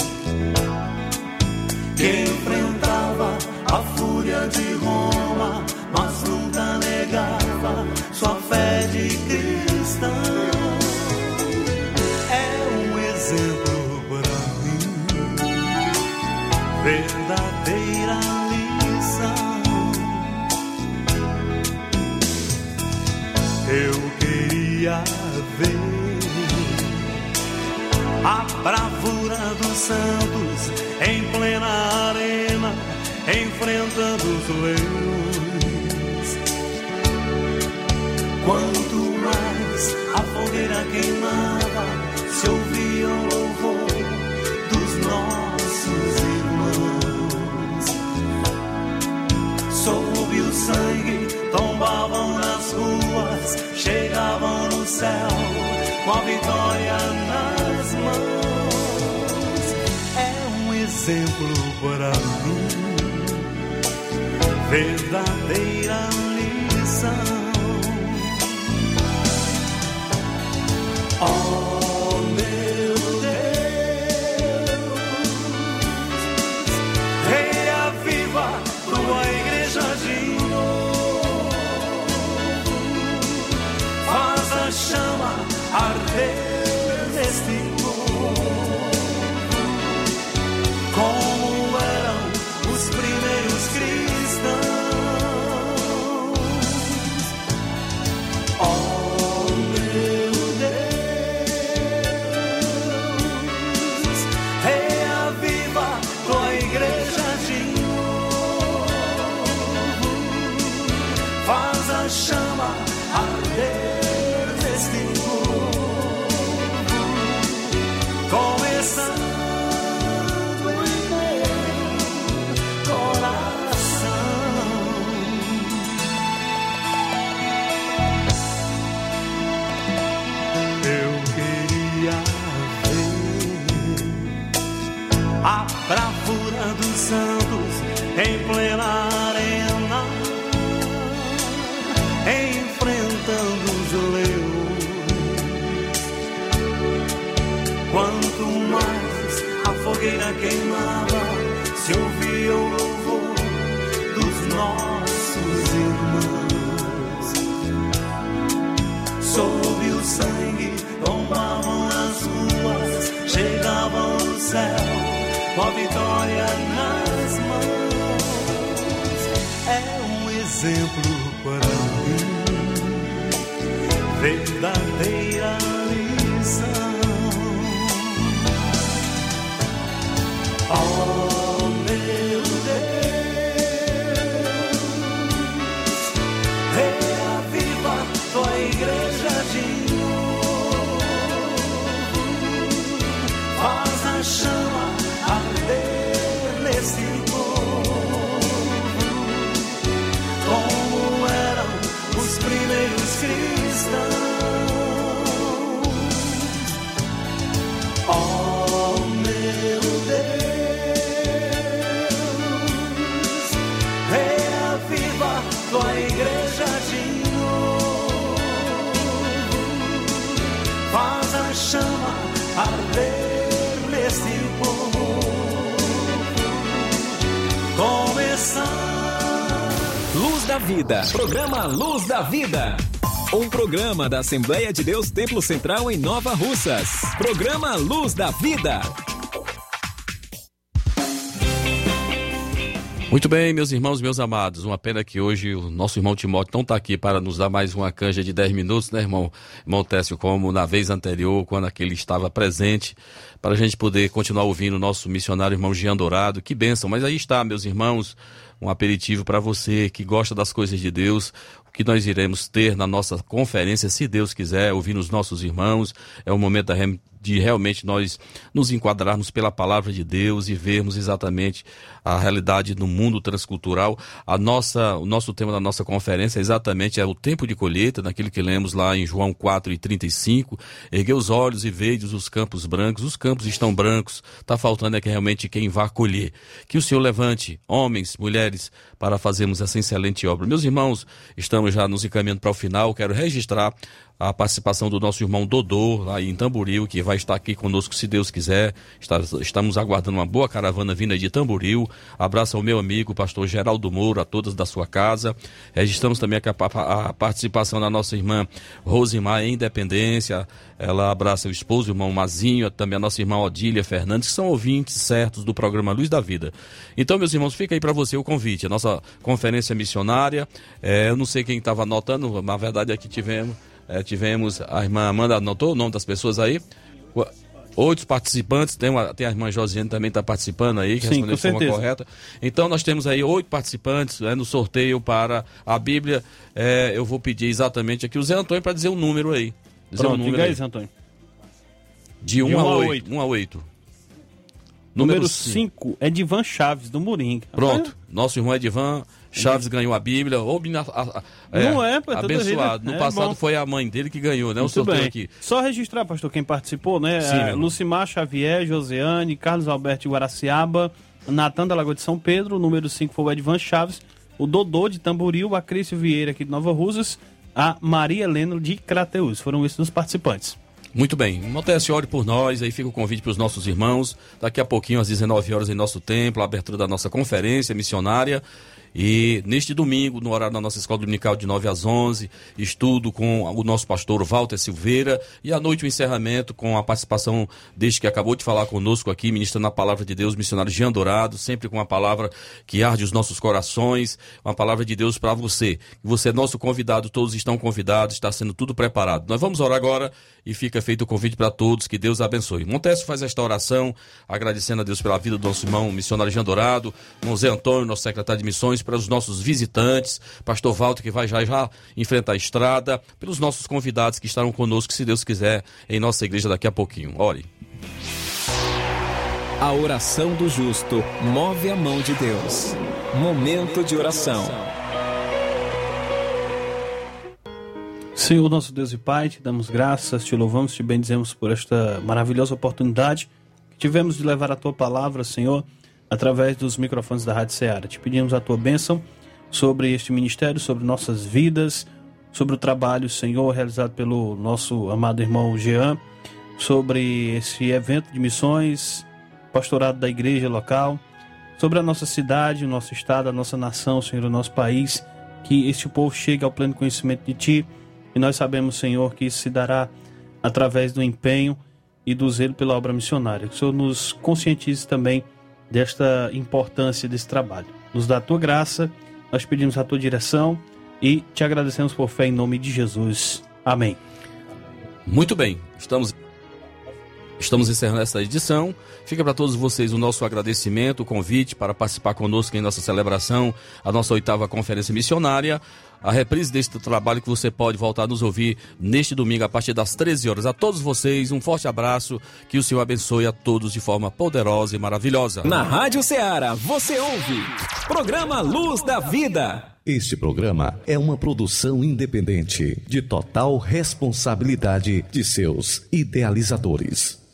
que enfrentava a fúria de Roma, ver a bravura dos santos em plena arena, enfrentando os leões. Quanto mais a fogueira queimava, se ouvia exemplo para mim, verdadeira em plena arena, enfrentando os leões. Quanto mais a fogueira queimava, se ouvia o louvor dos nossos irmãos. Sob o sangue tombavam as ruas, chegavam no céu com a vitória nas exemplo para mim, verdadeira lição. Oh, da Vida. Programa Luz da Vida. Um programa da Assembleia de Deus Templo Central em Nova Russas. Programa Luz da Vida. Muito bem, meus irmãos, meus amados. Uma pena que hoje o nosso irmão Timóteo não está aqui para nos dar mais uma canja de 10 minutos, né, irmão? Irmão Técio, como na vez anterior, quando aquele estava presente, para a gente poder continuar ouvindo o nosso missionário irmão Jean Dourado. Que bênção. Mas aí está, meus irmãos, um aperitivo para você que gosta das coisas de Deus, que nós iremos ter na nossa conferência, se Deus quiser, ouvindo os nossos irmãos. É o momento de realmente nós nos enquadrarmos pela palavra de Deus e vermos exatamente a realidade do mundo transcultural. A nossa, o nosso tema da nossa conferência é exatamente é o tempo de colheita, naquilo que lemos lá em João 4 e 35. Erguei os olhos e vejo os campos brancos, os campos estão brancos, está faltando é que realmente quem vá colher. Que o Senhor levante homens, mulheres, para fazermos essa excelente obra. Meus irmãos, estamos já nos encaminhando para o final, quero registrar a participação do nosso irmão Dodô, lá em Tamboril, que vai estar aqui conosco se Deus quiser. estamos aguardando uma boa caravana vinda de Tamboril. Abraço ao meu amigo, pastor Geraldo Moura, a todos da sua casa. Registramos também a, a participação da nossa irmã Rosimar em Independência. Ela abraça o esposo, o irmão Mazinho, também a nossa irmã Odília Fernandes, que são ouvintes certos do programa Luz da Vida. Então, meus irmãos, fica aí para você o convite. A nossa conferência missionária. É, eu não sei quem estava anotando, na verdade aqui tivemos é, tivemos a irmã Amanda, anotou o nome das pessoas aí? Oito participantes, tem, uma, tem a irmã Josiane também está participando aí, que Sim, respondeu de forma certeza. correta. Então nós temos aí oito participantes né, no sorteio para a Bíblia. É, eu vou pedir exatamente aqui o Zé Antônio para dizer um número aí. Dizer Pronto, um número aí. Zé Antônio. De 1 De um a a 8. oito. 1 um a 8. Número cinco. 5 é Divan Chaves, do Moringa. Pronto. Nosso irmão Edivan Chaves ganhou a Bíblia. Ou, a, a, Não é, pô, é abençoado. No É passado bom. foi a mãe dele que ganhou, né? O Muito sorteio bem. aqui. Só registrar, pastor, quem participou, né? Sim, É. Lucimar Xavier, Josiane, Carlos Alberto Guaraciaba, Natan da Lagoa de São Pedro, o número 5 foi o Edvan Chaves, o Dodô de Tamboril, a Crício Vieira aqui de Nova Rusas, a Maria Helena de Crateus. Foram esses os participantes. Muito bem. Montese, ore por nós. Aí fica o convite para os nossos irmãos. Daqui a pouquinho, às 19 horas, em nosso templo, a abertura da nossa conferência missionária. E neste domingo, no horário da nossa escola dominical de 9 às 11, estudo com o nosso pastor Walter Silveira. E à noite, o encerramento com a participação deste que acabou de falar conosco aqui, ministrando a palavra de Deus, missionário Jean Dourado, sempre com uma palavra que arde os nossos corações, uma palavra de Deus para você. Você é nosso convidado, todos estão convidados, está sendo tudo preparado. Nós vamos orar agora e fica feito o convite para todos, que Deus abençoe. Montes faz esta oração, agradecendo a Deus pela vida do nosso irmão missionário Jean Dourado, irmão Zé Antônio, nosso secretário de missões, para os nossos visitantes, pastor Walter, que vai já já enfrentar a estrada, pelos nossos convidados que estarão conosco, se Deus quiser, em nossa igreja daqui a pouquinho. Ore. A oração do justo move a mão de Deus. Momento de oração. Senhor nosso Deus e Pai, te damos graças, te louvamos, te bendizemos por esta maravilhosa oportunidade que tivemos de levar a tua palavra, Senhor, através dos microfones da Rádio Ceará. Te pedimos a tua bênção sobre este ministério, sobre nossas vidas, sobre o trabalho, Senhor, realizado pelo nosso amado irmão Jean, sobre esse evento de missões, pastorado da igreja local, sobre a nossa cidade, o nosso estado, a nossa nação, Senhor, o nosso país, que este povo chegue ao pleno conhecimento de Ti. E nós sabemos, Senhor, que isso se dará através do empenho e do zelo pela obra missionária. Que o Senhor nos conscientize também desta importância desse trabalho. Nos dá a tua graça, nós pedimos a tua direção e te agradecemos por fé em nome de Jesus. Amém. Muito bem, estamos Estamos encerrando essa edição. Fica para todos vocês o nosso agradecimento, o convite para participar conosco em nossa celebração, a nossa oitava conferência missionária. A reprise deste trabalho que você pode voltar a nos ouvir neste domingo a partir das 13 horas. A todos vocês, um forte abraço. Que o Senhor abençoe a todos de forma poderosa e maravilhosa. Na Rádio Ceará, você ouve. Programa Luz da Vida. Este programa é uma produção independente, de total responsabilidade de seus idealizadores.